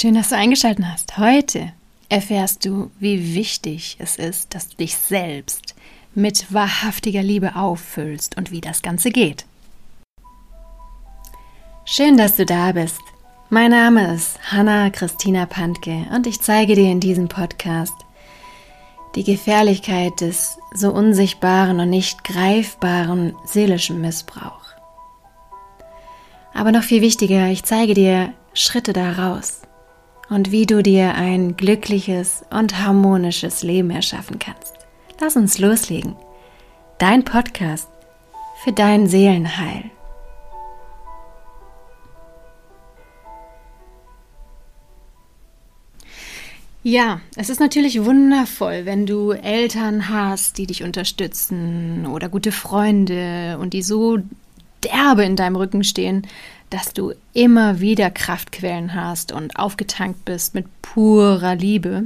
Schön, dass du eingeschaltet hast. Heute erfährst du, wie wichtig es ist, dass du dich selbst mit wahrhaftiger Liebe auffüllst und wie das Ganze geht. Schön, dass du da bist. Mein Name ist Hanna Christina Pantke und ich zeige dir in diesem Podcast die Gefährlichkeit des so unsichtbaren und nicht greifbaren seelischen Missbrauchs. Aber noch viel wichtiger, ich zeige dir Schritte daraus und wie du dir ein glückliches und harmonisches Leben erschaffen kannst. Lass uns loslegen. Dein Podcast für dein Seelenheil. Ja, es ist natürlich wundervoll, wenn du Eltern hast, die dich unterstützen oder gute Freunde und die so derbe in deinem Rücken stehen, dass du immer wieder Kraftquellen hast und aufgetankt bist mit purer Liebe.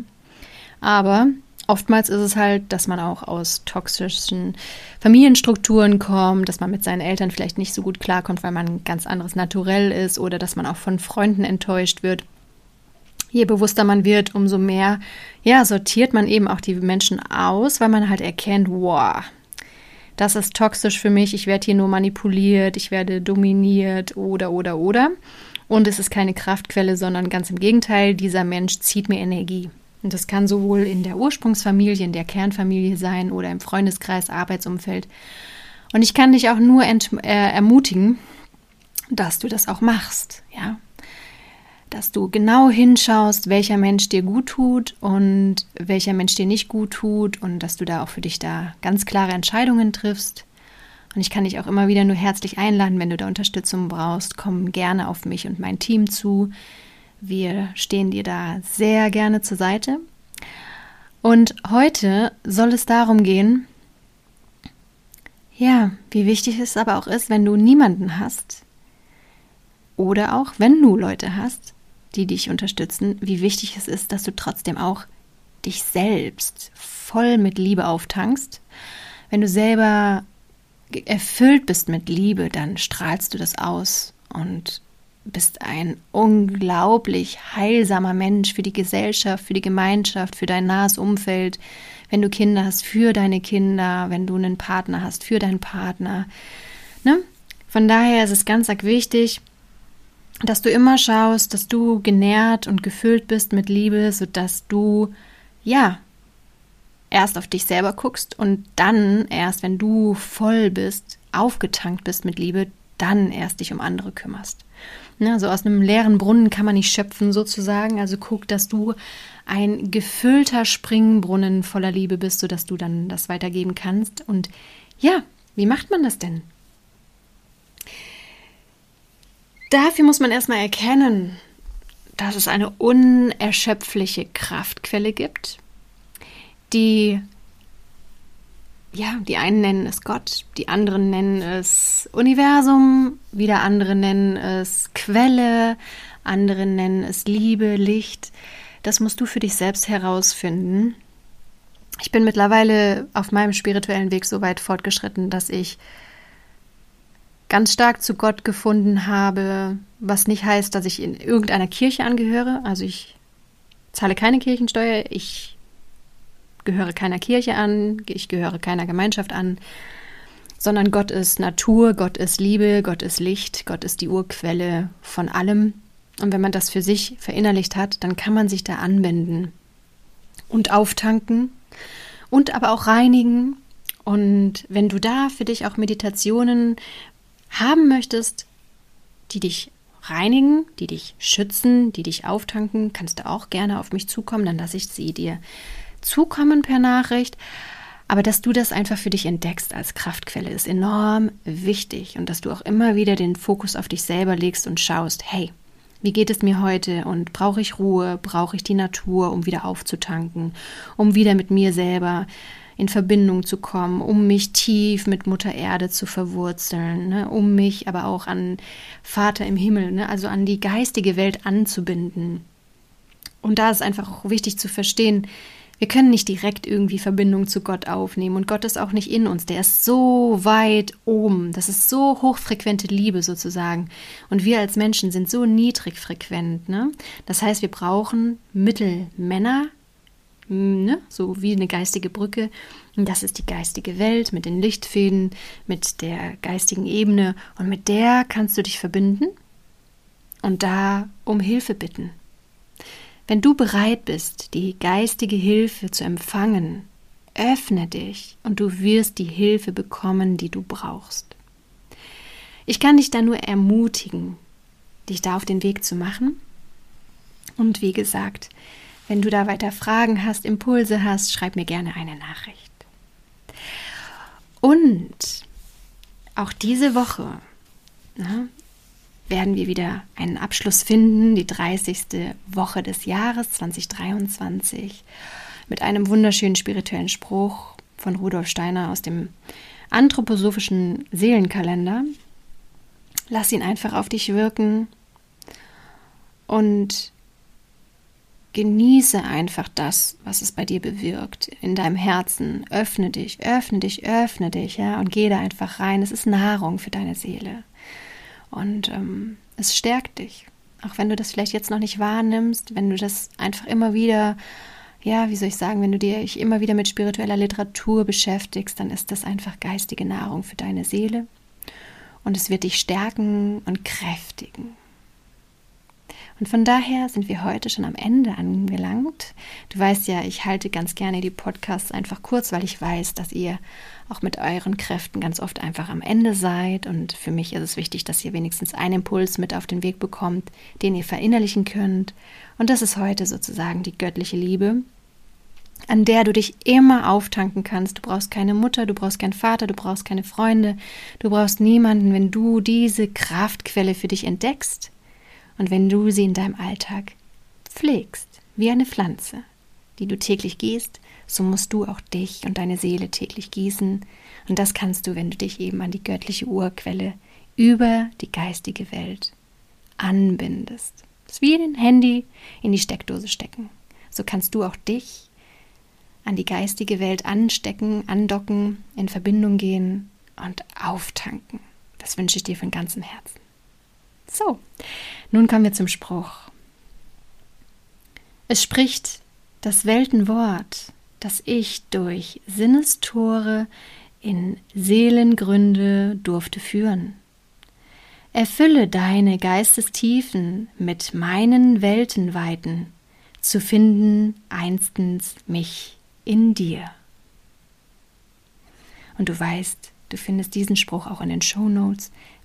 Aber oftmals ist es halt, dass man auch aus toxischen Familienstrukturen kommt, dass man mit seinen Eltern vielleicht nicht so gut klarkommt, weil man ein ganz anderes Naturell ist oder dass man auch von Freunden enttäuscht wird. Je bewusster man wird, umso mehr ja, sortiert man eben auch die Menschen aus, weil man halt erkennt, wow, das ist toxisch für mich, ich werde hier nur manipuliert, ich werde dominiert oder oder oder. Und es ist keine Kraftquelle, sondern ganz im Gegenteil, dieser Mensch zieht mir Energie. Und das kann sowohl in der Ursprungsfamilie, in der Kernfamilie sein oder im Freundeskreis, Arbeitsumfeld. Und ich kann dich auch nur äh, ermutigen, dass du das auch machst, ja dass du genau hinschaust, welcher Mensch dir gut tut und welcher Mensch dir nicht gut tut und dass du da auch für dich da ganz klare Entscheidungen triffst. Und ich kann dich auch immer wieder nur herzlich einladen, wenn du da Unterstützung brauchst, komm gerne auf mich und mein Team zu. Wir stehen dir da sehr gerne zur Seite. Und heute soll es darum gehen, ja, wie wichtig es aber auch ist, wenn du niemanden hast oder auch wenn du Leute hast, die dich unterstützen, wie wichtig es ist, dass du trotzdem auch dich selbst voll mit Liebe auftankst. Wenn du selber erfüllt bist mit Liebe, dann strahlst du das aus und bist ein unglaublich heilsamer Mensch für die Gesellschaft, für die Gemeinschaft, für dein nahes Umfeld. Wenn du Kinder hast, für deine Kinder, wenn du einen Partner hast, für deinen Partner. Ne? Von daher ist es ganz wichtig, dass du immer schaust, dass du genährt und gefüllt bist mit Liebe, sodass du, ja, erst auf dich selber guckst und dann erst, wenn du voll bist, aufgetankt bist mit Liebe, dann erst dich um andere kümmerst. Ne, also aus einem leeren Brunnen kann man nicht schöpfen sozusagen. Also guck, dass du ein gefüllter Springbrunnen voller Liebe bist, sodass du dann das weitergeben kannst. Und ja, wie macht man das denn? Dafür muss man erstmal erkennen, dass es eine unerschöpfliche Kraftquelle gibt, die, ja, die einen nennen es Gott, die anderen nennen es Universum, wieder andere nennen es Quelle, andere nennen es Liebe, Licht. Das musst du für dich selbst herausfinden. Ich bin mittlerweile auf meinem spirituellen Weg so weit fortgeschritten, dass ich ganz stark zu Gott gefunden habe, was nicht heißt, dass ich in irgendeiner Kirche angehöre. Also ich zahle keine Kirchensteuer, ich gehöre keiner Kirche an, ich gehöre keiner Gemeinschaft an, sondern Gott ist Natur, Gott ist Liebe, Gott ist Licht, Gott ist die Urquelle von allem. Und wenn man das für sich verinnerlicht hat, dann kann man sich da anwenden und auftanken und aber auch reinigen. Und wenn du da für dich auch Meditationen haben möchtest, die dich reinigen, die dich schützen, die dich auftanken, kannst du auch gerne auf mich zukommen, dann lasse ich sie dir zukommen per Nachricht. Aber dass du das einfach für dich entdeckst als Kraftquelle ist enorm wichtig und dass du auch immer wieder den Fokus auf dich selber legst und schaust, hey, wie geht es mir heute und brauche ich Ruhe, brauche ich die Natur, um wieder aufzutanken, um wieder mit mir selber in Verbindung zu kommen, um mich tief mit Mutter Erde zu verwurzeln, ne, um mich aber auch an Vater im Himmel, ne, also an die geistige Welt anzubinden. Und da ist einfach auch wichtig zu verstehen, Wir können nicht direkt irgendwie Verbindung zu Gott aufnehmen und Gott ist auch nicht in uns. Der ist so weit oben. Das ist so hochfrequente Liebe sozusagen. Und wir als Menschen sind so niedrigfrequent. Ne? Das heißt, wir brauchen Mittelmänner, ne? so wie eine geistige Brücke. Und das ist die geistige Welt mit den Lichtfäden, mit der geistigen Ebene. Und mit der kannst du dich verbinden und da um Hilfe bitten. Wenn du bereit bist, die geistige Hilfe zu empfangen, öffne dich und du wirst die Hilfe bekommen, die du brauchst. Ich kann dich da nur ermutigen, dich da auf den Weg zu machen. Und wie gesagt, wenn du da weiter Fragen hast, Impulse hast, schreib mir gerne eine Nachricht. Und auch diese Woche, na, werden wir wieder einen Abschluss finden, die 30. Woche des Jahres 2023, mit einem wunderschönen spirituellen Spruch von Rudolf Steiner aus dem anthroposophischen Seelenkalender. Lass ihn einfach auf dich wirken und genieße einfach das, was es bei dir bewirkt, in deinem Herzen. Öffne dich, öffne dich, öffne dich, ja, und geh da einfach rein. Es ist Nahrung für deine Seele. Und ähm, es stärkt dich. Auch wenn du das vielleicht jetzt noch nicht wahrnimmst, wenn du das einfach immer wieder, ja, wie soll ich sagen, wenn du dich immer wieder mit spiritueller Literatur beschäftigst, dann ist das einfach geistige Nahrung für deine Seele. Und es wird dich stärken und kräftigen. Und von daher sind wir heute schon am Ende angelangt. Du weißt ja, ich halte ganz gerne die Podcasts einfach kurz, weil ich weiß, dass ihr auch mit euren Kräften ganz oft einfach am Ende seid. Und für mich ist es wichtig, dass ihr wenigstens einen Impuls mit auf den Weg bekommt, den ihr verinnerlichen könnt. Und das ist heute sozusagen die göttliche Liebe, an der du dich immer auftanken kannst. Du brauchst keine Mutter, du brauchst keinen Vater, du brauchst keine Freunde, du brauchst niemanden, wenn du diese Kraftquelle für dich entdeckst und wenn du sie in deinem Alltag pflegst, wie eine Pflanze, die du täglich gießt, so musst du auch dich und deine Seele täglich gießen. Und das kannst du, wenn du dich eben an die göttliche Urquelle über die geistige Welt anbindest. Das ist wie ein Handy in die Steckdose stecken. So kannst du auch dich an die geistige Welt anstecken, andocken, in Verbindung gehen und auftanken. Das wünsche ich dir von ganzem Herzen. So, nun kommen wir zum Spruch. Es spricht das Weltenwort, das ich durch Sinnestore in Seelengründe durfte führen. Erfülle deine Geistestiefen mit meinen Weltenweiten, zu finden einstens mich in dir. Und du weißt, du findest diesen Spruch auch in den Show Notes